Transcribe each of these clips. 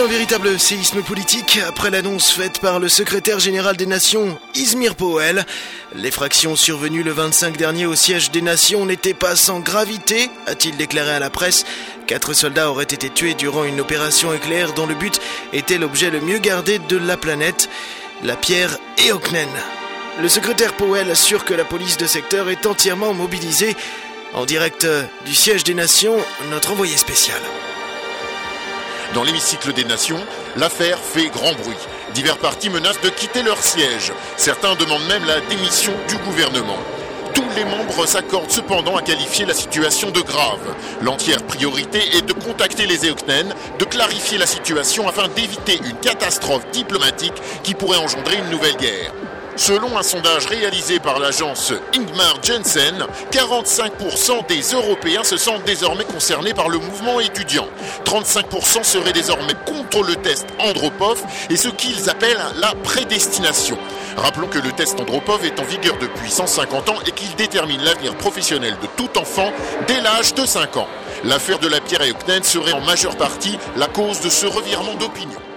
un véritable séisme politique après l'annonce faite par le secrétaire général des Nations, Izmir Powell. L'effraction survenue le 25 dernier au siège des Nations n'était pas sans gravité, a-t-il déclaré à la presse. Quatre soldats auraient été tués durant une opération éclair dont le but était l'objet le mieux gardé de la planète, la pierre Eoknen. Le secrétaire Powell assure que la police de secteur est entièrement mobilisée. En direct du siège des Nations, notre envoyé spécial. Dans l'hémicycle des Nations, l'affaire fait grand bruit. Divers partis menacent de quitter leur siège. Certains demandent même la démission du gouvernement. Tous les membres s'accordent cependant à qualifier la situation de grave. L'entière priorité est de contacter les Eoknen, de clarifier la situation afin d'éviter une catastrophe diplomatique qui pourrait engendrer une nouvelle guerre. Selon un sondage réalisé par l'agence Ingmar Jensen, 45% des Européens se sentent désormais concernés par le mouvement étudiant. 35% seraient désormais contre le test Andropov et ce qu'ils appellent la prédestination. Rappelons que le test Andropov est en vigueur depuis 150 ans et qu'il détermine l'avenir professionnel de tout enfant dès l'âge de 5 ans. L'affaire de la pierre Euknen serait en majeure partie la cause de ce revirement d'opinion.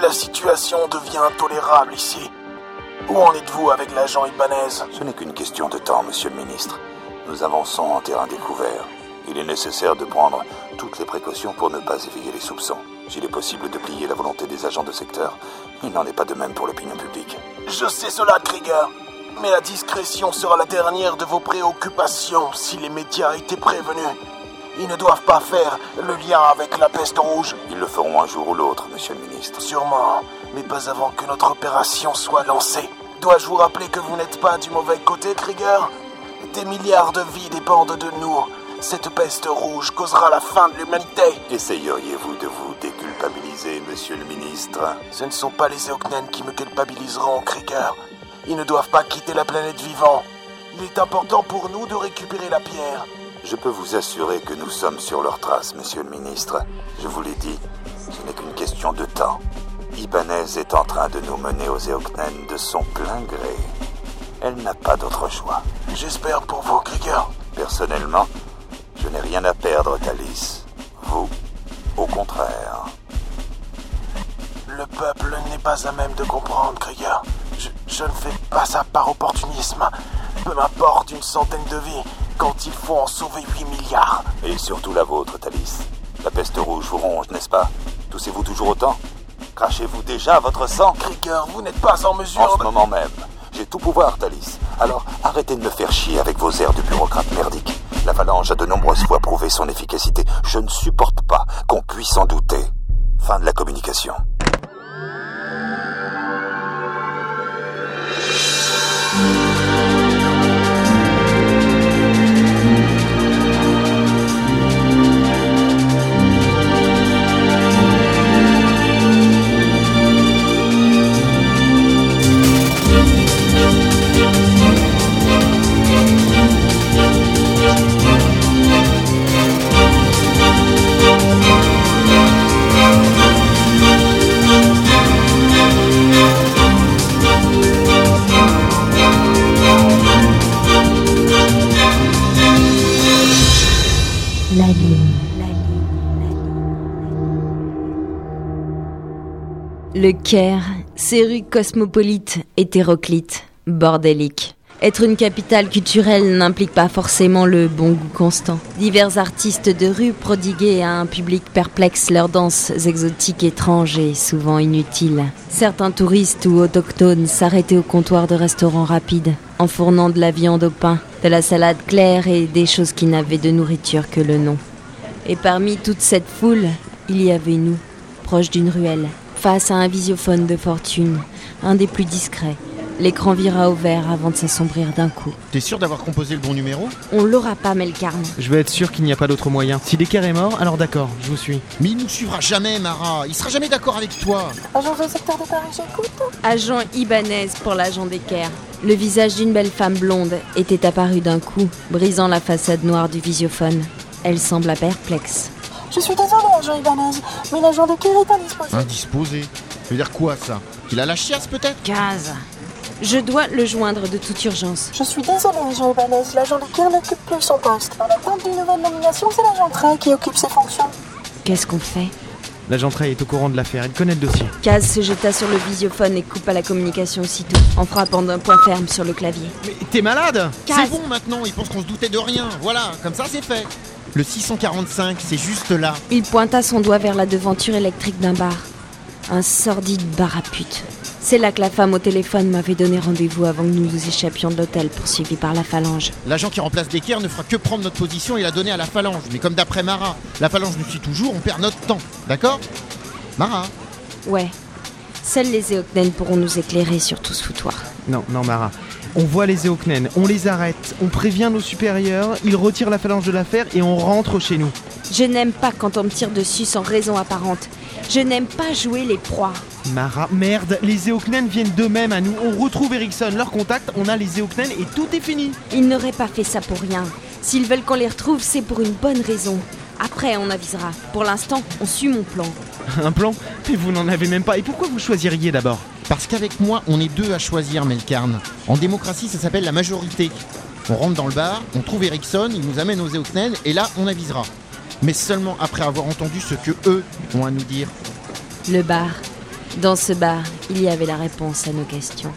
La situation devient intolérable ici. Où en êtes-vous avec l'agent Ibanez? Ce n'est qu'une question de temps, monsieur le ministre. Nous avançons en terrain découvert. Il est nécessaire de prendre toutes les précautions pour ne pas éveiller les soupçons. S'il est possible de plier la volonté des agents de secteur, il n'en est pas de même pour l'opinion publique. Je sais cela, Krieger. Mais la discrétion sera la dernière de vos préoccupations si les médias étaient prévenus. Ils ne doivent pas faire le lien avec la peste rouge. Ils le feront un jour ou l'autre, monsieur le ministre. Sûrement, mais pas avant que notre opération soit lancée. Dois-je vous rappeler que vous n'êtes pas du mauvais côté, Krieger Des milliards de vies dépendent de nous. Cette peste rouge causera la fin de l'humanité. Essayeriez-vous de vous déculpabiliser, monsieur le ministre? Ce ne sont pas les Eoknen qui me culpabiliseront, Krieger. Ils ne doivent pas quitter la planète vivant. Il est important pour nous de récupérer la pierre. Je peux vous assurer que nous sommes sur leur trace, monsieur le ministre. Je vous l'ai dit, ce n'est qu'une question de temps. Ibanez est en train de nous mener aux Eoknen de son plein gré. Elle n'a pas d'autre choix. J'espère pour vous, Krieger. Personnellement, je n'ai rien à perdre, Thalys. Vous, au contraire. Le peuple n'est pas à même de comprendre, Krieger. Je, je ne fais pas ça par opportunisme. Peu m'importe une centaine de vies quand il faut en sauver 8 milliards. Et surtout la vôtre, Thalys. La peste rouge vous ronge, n'est-ce pas? Toussez-vous toujours autant? Crachez-vous déjà votre sang? Krieger, vous n'êtes pas en mesure En ce de... moment même. J'ai tout pouvoir, Thalys. Alors arrêtez de me faire chier avec vos airs de bureaucrate merdique. La phalange a de nombreuses fois prouvé son efficacité. Je ne supporte pas qu'on puisse en douter. Fin de la communication. Le Caire, ses rues cosmopolites, hétéroclites, bordéliques. Être une capitale culturelle n'implique pas forcément le bon goût constant. Divers artistes de rue prodiguaient à un public perplexe leurs danses exotiques étranges et souvent inutiles. Certains touristes ou autochtones s'arrêtaient au comptoir de restaurants rapides, en fournant de la viande au pain, de la salade claire et des choses qui n'avaient de nourriture que le nom. Et parmi toute cette foule, il y avait nous, proches d'une ruelle, face à un visiophone de fortune, un des plus discrets. L'écran vira au vert avant de s'assombrir d'un coup. T'es sûr d'avoir composé le bon numéro? On l'aura pas, Melkarn. Je veux être sûr qu'il n'y a pas d'autre moyen. Si Decker est mort, alors d'accord, je vous suis. Mais il nous suivra jamais, Mara. Il sera jamais d'accord avec toi. Agent secteur de Paris, j'écoute. Agent Ibanez pour l'agent d'Equerre. Le visage d'une belle femme blonde était apparu d'un coup, brisant la façade noire du visiophone. Elle sembla perplexe. Je suis désolé, agent Ibanez, mais l'agent de Kerry est indisposé. Indisposé. Ça veut dire quoi ça Qu'il a la chiasse peut-être 15. Je dois le joindre de toute urgence. Je suis désolé, agent Ibanez. L'agent Lecaire n'occupe plus son poste. En attente d'une nouvelle nomination, c'est l'agent Trey qui occupe ses fonctions. Qu'est-ce qu'on fait L'agent Trey est au courant de l'affaire, il connaît le dossier. Kaz se jeta sur le visiophone et coupa la communication aussitôt, en frappant d'un point ferme sur le clavier. Mais t'es malade Kaz. C'est bon maintenant, il pense qu'on se doutait de rien. Voilà, comme ça c'est fait. Le 645, c'est juste là. Il pointa son doigt vers la devanture électrique d'un bar. Un sordide bar à pute. C'est là que la femme au téléphone m'avait donné rendez-vous avant que nous nous échappions de l'hôtel, poursuivi par la phalange. L'agent qui remplace Decker ne fera que prendre notre position et la donner à la phalange. Mais comme d'après Mara, la phalange nous suit toujours, on perd notre temps. D'accord? Mara? Ouais. Seuls les Eoknen pourront nous éclairer sur tout ce foutoir. Non, non, Mara. On voit les Eoknen, on les arrête, on prévient nos supérieurs, ils retirent la phalange de l'affaire et on rentre chez nous. Je n'aime pas quand on me tire dessus sans raison apparente. Je n'aime pas jouer les proies. Mara, merde, les Eoknen viennent d'eux-mêmes à nous. On retrouve Ericsson, leur contact, on a les Eoknen et tout est fini. Ils n'auraient pas fait ça pour rien. S'ils veulent qu'on les retrouve, c'est pour une bonne raison. Après, on avisera. Pour l'instant, on suit mon plan. Un plan Mais vous n'en avez même pas. Et pourquoi vous choisiriez d'abord? Parce qu'avec moi, on est deux à choisir, Melkarn. En démocratie, ça s'appelle la majorité. On rentre dans le bar, on trouve Ericsson, il nous amène aux Eoknen, et là, on avisera. Mais seulement après avoir entendu ce que eux ont à nous dire. Le bar. Dans ce bar, il y avait la réponse à nos questions.